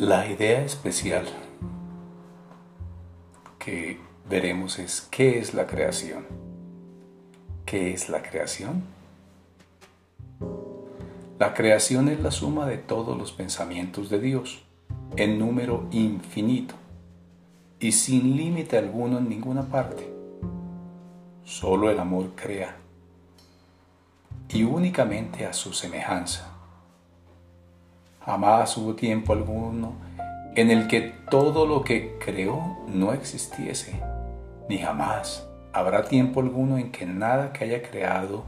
La idea especial que veremos es qué es la creación. ¿Qué es la creación? La creación es la suma de todos los pensamientos de Dios, en número infinito y sin límite alguno en ninguna parte. Solo el amor crea y únicamente a su semejanza Jamás hubo tiempo alguno en el que todo lo que creó no existiese, ni jamás habrá tiempo alguno en que nada que haya creado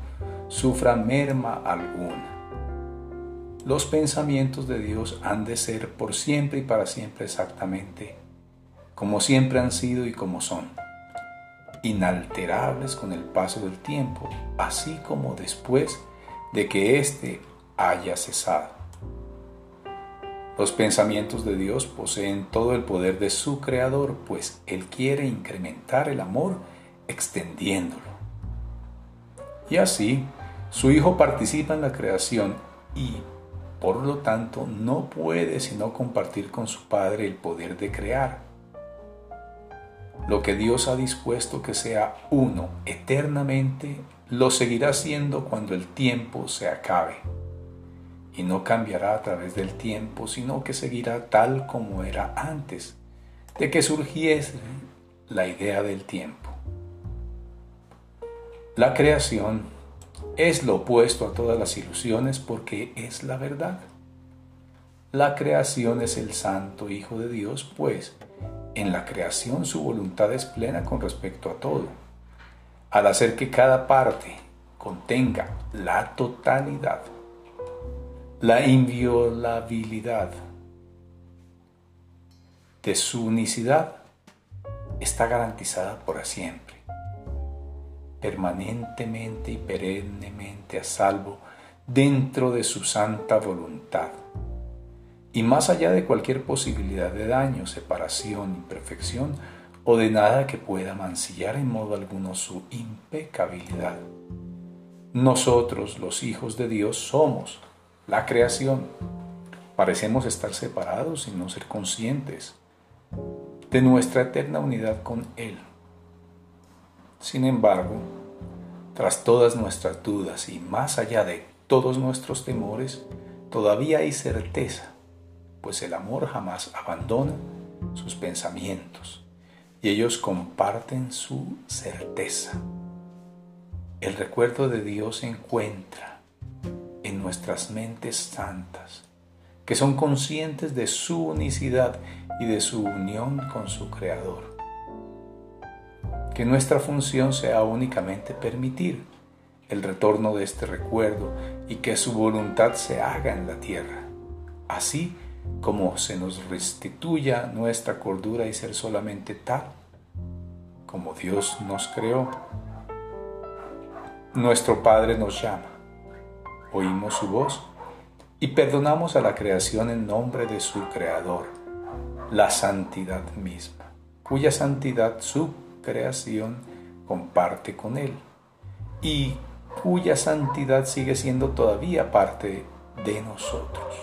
sufra merma alguna. Los pensamientos de Dios han de ser por siempre y para siempre exactamente, como siempre han sido y como son, inalterables con el paso del tiempo, así como después de que éste haya cesado. Los pensamientos de Dios poseen todo el poder de su Creador, pues Él quiere incrementar el amor extendiéndolo. Y así, su Hijo participa en la creación y, por lo tanto, no puede sino compartir con su Padre el poder de crear. Lo que Dios ha dispuesto que sea uno eternamente, lo seguirá siendo cuando el tiempo se acabe y no cambiará a través del tiempo, sino que seguirá tal como era antes de que surgiese la idea del tiempo. La creación es lo opuesto a todas las ilusiones porque es la verdad. La creación es el santo Hijo de Dios, pues en la creación su voluntad es plena con respecto a todo. Al hacer que cada parte contenga la totalidad la inviolabilidad de su unicidad está garantizada por siempre, permanentemente y perennemente a salvo dentro de su santa voluntad y más allá de cualquier posibilidad de daño, separación, imperfección o de nada que pueda mancillar en modo alguno su impecabilidad. Nosotros, los hijos de Dios, somos la creación. Parecemos estar separados y no ser conscientes de nuestra eterna unidad con Él. Sin embargo, tras todas nuestras dudas y más allá de todos nuestros temores, todavía hay certeza, pues el amor jamás abandona sus pensamientos y ellos comparten su certeza. El recuerdo de Dios se encuentra nuestras mentes santas, que son conscientes de su unicidad y de su unión con su Creador. Que nuestra función sea únicamente permitir el retorno de este recuerdo y que su voluntad se haga en la tierra, así como se nos restituya nuestra cordura y ser solamente tal como Dios nos creó. Nuestro Padre nos llama oímos su voz y perdonamos a la creación en nombre de su Creador, la santidad misma, cuya santidad su creación comparte con Él y cuya santidad sigue siendo todavía parte de nosotros.